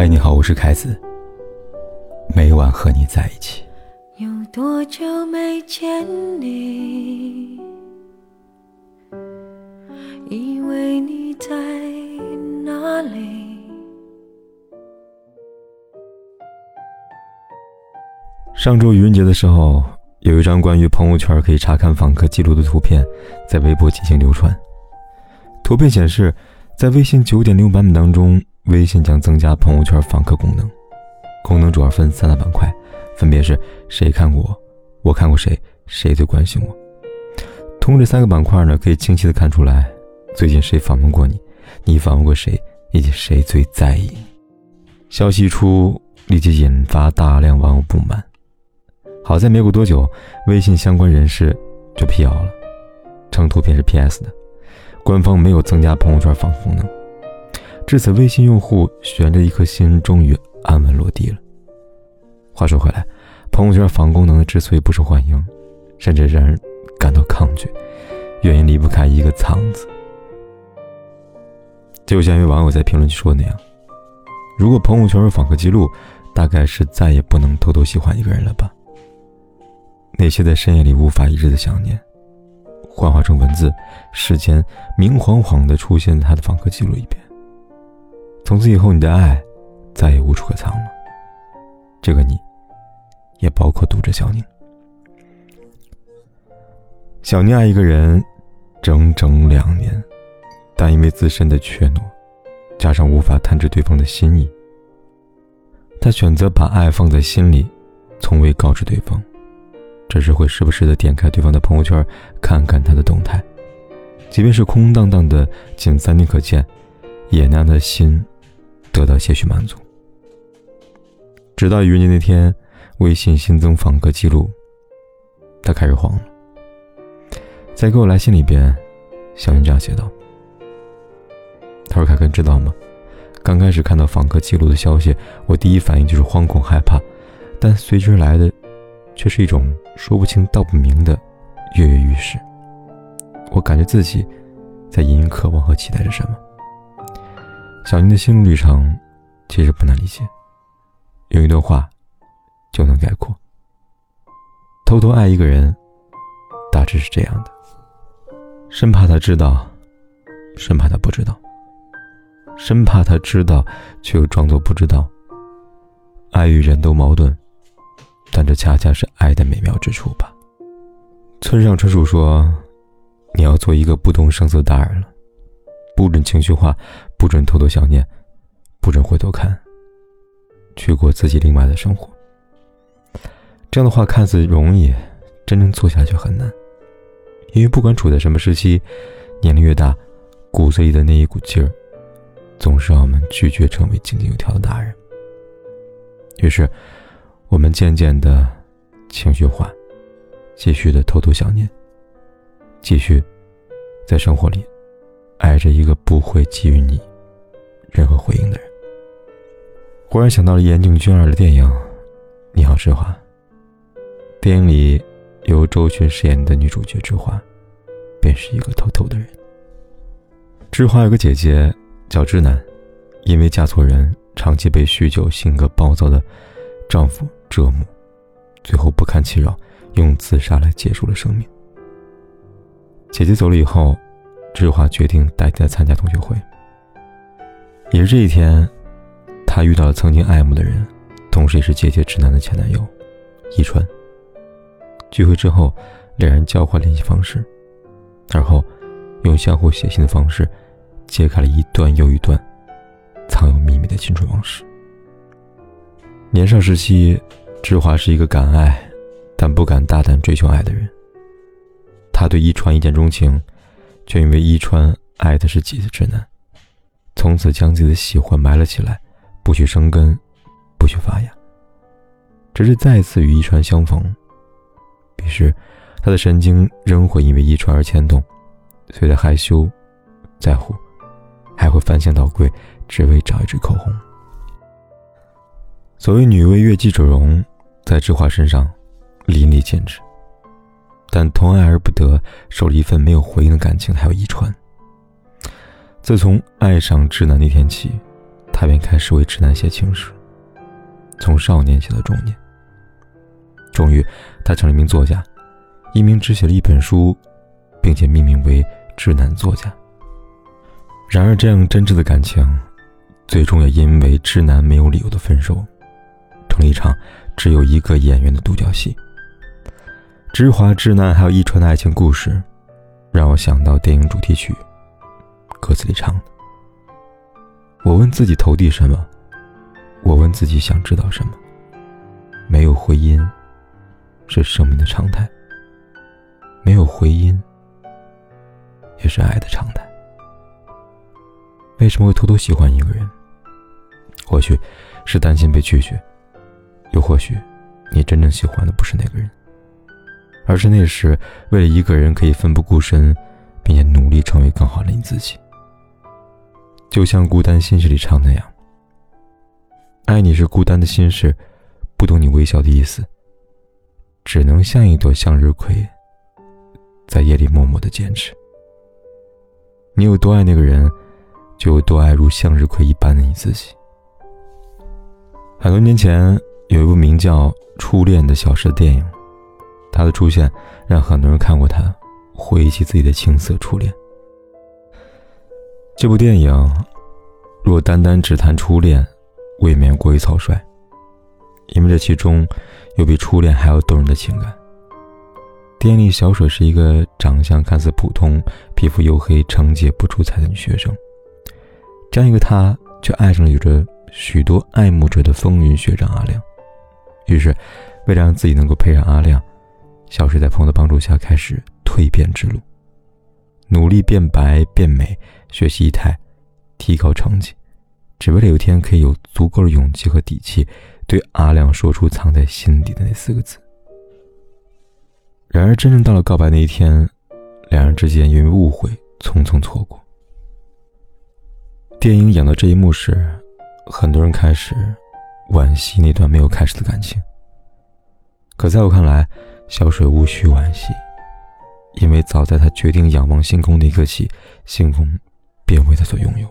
嗨，你好，我是凯子。每晚和你在一起。有多久没见你？以为你在哪里？上周愚人节的时候，有一张关于朋友圈可以查看访客记录的图片，在微博进行流传。图片显示，在微信九点零版本当中。微信将增加朋友圈访客功能，功能主要分三大板块，分别是谁看过我，我看过谁，谁最关心我。通过这三个板块呢，可以清晰的看出来最近谁访问过你，你访问过谁，以及谁最在意。消息一出，立即引发大量网友不满。好在没过多久，微信相关人士就辟谣了，称图片是 PS 的，官方没有增加朋友圈访客功能。至此，微信用户悬着一颗心终于安稳落地了。话说回来，朋友圈防功能之所以不受欢迎，甚至让人感到抗拒，原因离不开一个“藏”字。就像一位网友在评论区说的那样：“如果朋友圈有访客记录，大概是再也不能偷偷喜欢一个人了吧？那些在深夜里无法抑制的想念，幻化成文字，时间明晃晃地出现在他的访客记录里边。”从此以后，你的爱再也无处可藏了。这个你，也包括读者小宁。小宁爱一个人整整两年，但因为自身的怯懦，加上无法探知对方的心意，他选择把爱放在心里，从未告知对方，只是会时不时的点开对方的朋友圈，看看他的动态，即便是空荡荡的，仅三天可见，也让他心。得到些许满足。直到愚人节那天，微信新增访客记录，他开始慌了。在给我来信里边，小云这样写道：“他说凯哥，知道吗？刚开始看到访客记录的消息，我第一反应就是惶恐害怕，但随之而来的，却是一种说不清道不明的跃跃欲试。我感觉自己在隐隐渴望和期待着什么。”小宁的心路历程其实不难理解，用一段话就能概括：偷偷爱一个人，大致是这样的，生怕他知道，生怕他不知道，生怕他知道却又装作不知道。爱与人都矛盾，但这恰恰是爱的美妙之处吧。村上春树说：“你要做一个不动声色大人了。”不准情绪化，不准偷偷想念，不准回头看，去过自己另外的生活。这样的话看似容易，真正做下去很难。因为不管处在什么时期，年龄越大，骨子里的那一股劲儿，总是让我们拒绝成为井井有条的大人。于是，我们渐渐的情绪化，继续的偷偷想念，继续在生活里。爱着一个不会给予你任何回应的人。忽然想到了岩井俊二的电影《你好，之华》。电影里由周迅饰演的女主角之华，便是一个偷偷的人。之华有个姐姐叫之南，因为嫁错人，长期被酗酒、性格暴躁的丈夫折磨，最后不堪其扰，用自杀来结束了生命。姐姐走了以后。志华决定代替她参加同学会。也是这一天，他遇到了曾经爱慕的人，同时也是姐姐直男的前男友，伊川。聚会之后，两人交换联系方式，而后用相互写信的方式，揭开了一段又一段藏有秘密的青春往事。年少时期，志华是一个敢爱，但不敢大胆追求爱的人。他对伊川一见钟情。却因为伊川爱的是姐姐之男，从此将自己的喜欢埋了起来，不许生根，不许发芽。只是再次与伊川相逢，彼时他的神经仍会因为伊川而牵动，随着害羞、在乎，还会翻箱倒柜，只为找一支口红。所谓女为悦己者容，在智华身上淋漓尽致。但同爱而不得，守了一份没有回应的感情，还有遗传。自从爱上直男那天起，他便开始为直男写情诗，从少年写到中年。终于，他成了一名作家，一名只写了一本书，并且命名为“直男作家”。然而，这样真挚的感情，最终也因为直男没有理由的分手，成了一场只有一个演员的独角戏。芝华直男还有一传的爱情故事，让我想到电影主题曲，歌词里唱的：“我问自己投递什么，我问自己想知道什么，没有回音。”是生命的常态，没有回音，也是爱的常态。为什么会偷偷喜欢一个人？或许是担心被拒绝，又或许你真正喜欢的不是那个人，而是那时为了一个人可以奋不顾身，并且努力成为更好的你自己。就像《孤单心事》里唱那样：“爱你是孤单的心事，不懂你微笑的意思。”只能像一朵向日葵，在夜里默默的坚持。你有多爱那个人，就有多爱如向日葵一般的你自己。很多年前，有一部名叫《初恋的小事》的电影，它的出现让很多人看过它，回忆起自己的青涩初恋。这部电影若单单只谈初恋，未免过于草率，因为这其中。有比初恋还要动人的情感。电影里，小水是一个长相看似普通、皮肤黝黑、成绩不出彩的女学生。这样一个她，却爱上了有着许多爱慕者的风云学长阿亮。于是，为了让自己能够配上阿亮，小水在朋友的帮助下开始蜕变之路，努力变白变美，学习仪态，提高成绩，只为了有一天可以有足够的勇气和底气。对阿亮说出藏在心底的那四个字。然而，真正到了告白那一天，两人之间因为误会匆匆错过。电影演到这一幕时，很多人开始惋惜那段没有开始的感情。可在我看来，小水无需惋惜，因为早在他决定仰望星空那一刻起，星空便为他所拥有。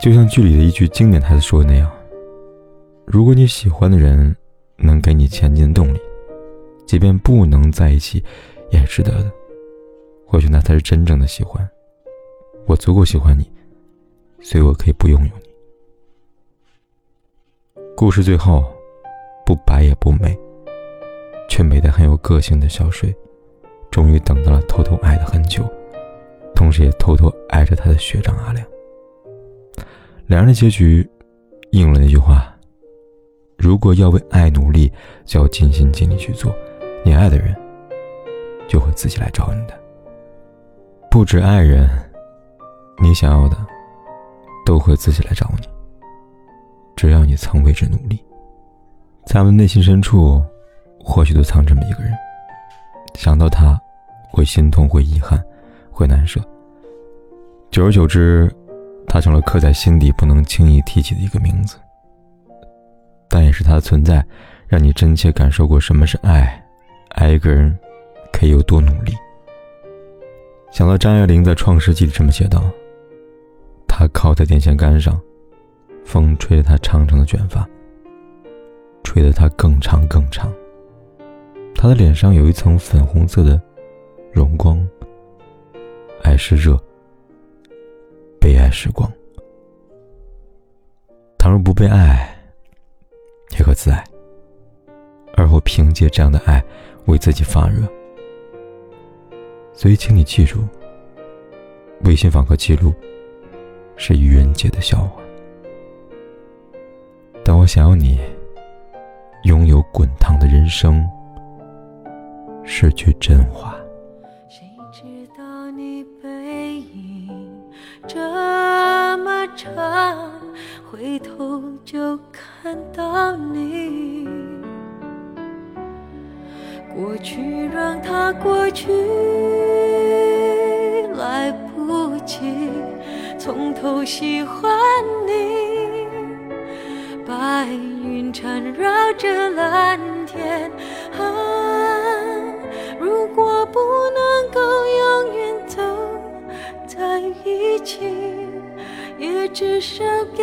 就像剧里的一句经典台词说的那样。如果你喜欢的人能给你前进的动力，即便不能在一起，也是值得的。或许那才是真正的喜欢。我足够喜欢你，所以我可以不拥有你。故事最后，不白也不美，却美得很有个性的小水，终于等到了偷偷爱了很久，同时也偷偷爱着他的学长阿亮。两人的结局，应了那句话。如果要为爱努力，就要尽心尽力去做。你爱的人，就会自己来找你的。不止爱人，你想要的，都会自己来找你。只要你曾为之努力，在我们内心深处，或许都藏这么一个人。想到他，会心痛，会遗憾，会难舍。久而久之，他成了刻在心底不能轻易提起的一个名字。但也是他的存在，让你真切感受过什么是爱，爱一个人可以有多努力。想到张爱玲在《创世纪》里这么写道：“他靠在电线杆上，风吹着他长长的卷发，吹得他更长更长。他的脸上有一层粉红色的荣光。爱是热，被爱是光。倘若不被爱。”也可自爱，而后凭借这样的爱为自己发热。所以，请你记住，微信访客记录是愚人节的笑话。但我想要你拥有滚烫的人生，是句真话。长？回头就看到你，过去让它过去，来不及从头喜欢你。白云缠绕着蓝天，啊，如果不能够永远走在一起。也至少给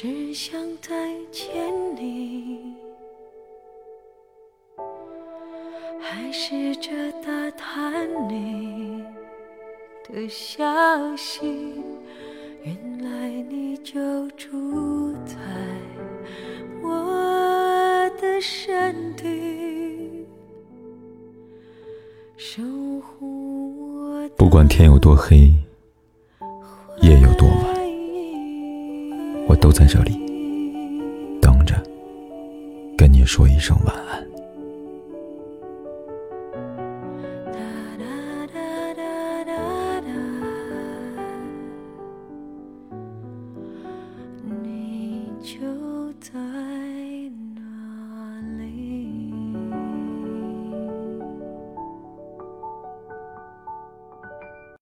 总是想再见你，还试着打探你的消息。原来你就住在我的身体，守护我不管天有多黑，夜有多晚，我都在这里等着，跟你说一声晚安。